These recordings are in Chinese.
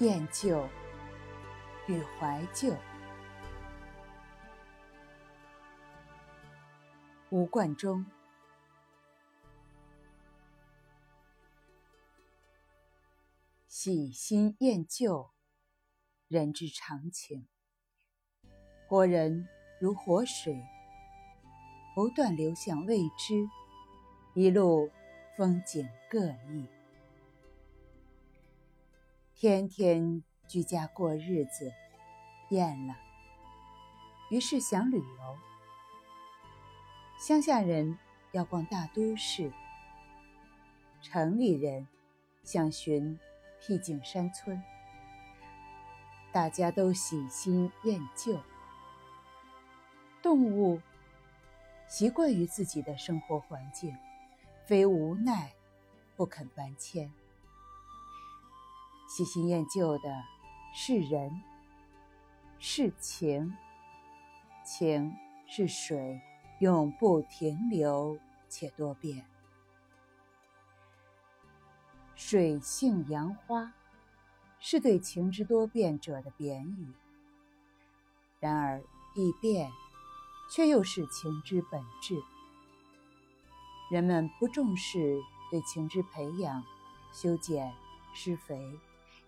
厌旧与怀旧。吴冠中，喜新厌旧，人之常情。活人如活水，不断流向未知，一路风景各异。天天居家过日子，厌了，于是想旅游。乡下人要逛大都市，城里人想寻僻静山村。大家都喜新厌旧，动物习惯于自己的生活环境，非无奈不肯搬迁。喜新厌旧的是人，是情，情是水。永不停留且多变，水性杨花，是对情之多变者的贬语。然而易变，却又是情之本质。人们不重视对情之培养、修剪、施肥，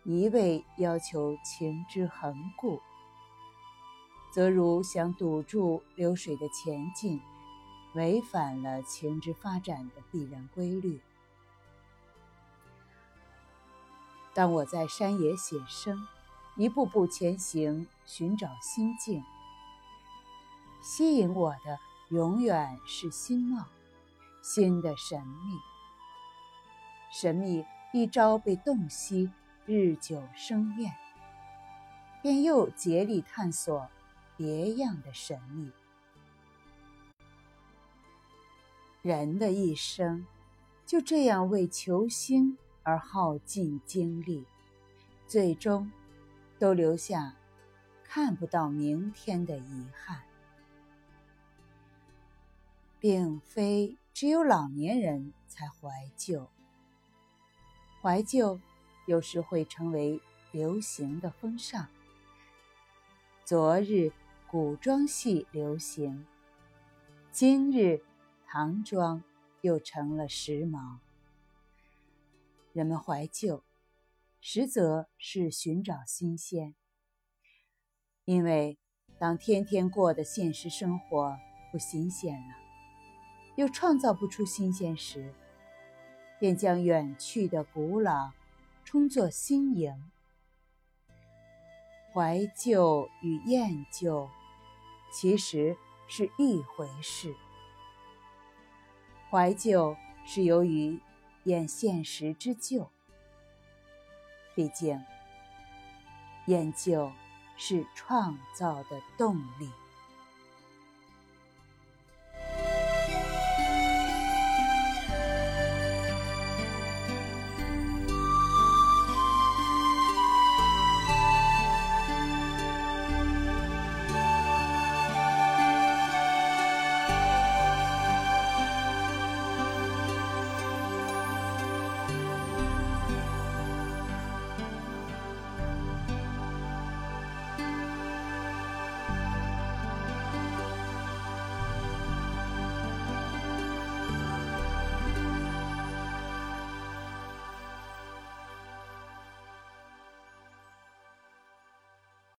一味要求情之恒固。则如想堵住流水的前进，违反了情之发展的必然规律。当我在山野写生，一步步前行，寻找心境，吸引我的永远是心貌，心的神秘。神秘一朝被洞悉，日久生厌，便又竭力探索。别样的神秘，人的一生就这样为求星而耗尽精力，最终都留下看不到明天的遗憾。并非只有老年人才怀旧，怀旧有时会成为流行的风尚。昨日。古装戏流行，今日唐装又成了时髦。人们怀旧，实则是寻找新鲜。因为当天天过的现实生活不新鲜了，又创造不出新鲜时，便将远去的古老充作新颖。怀旧与厌旧。其实是一回事。怀旧是由于厌现实之旧，毕竟厌旧是创造的动力。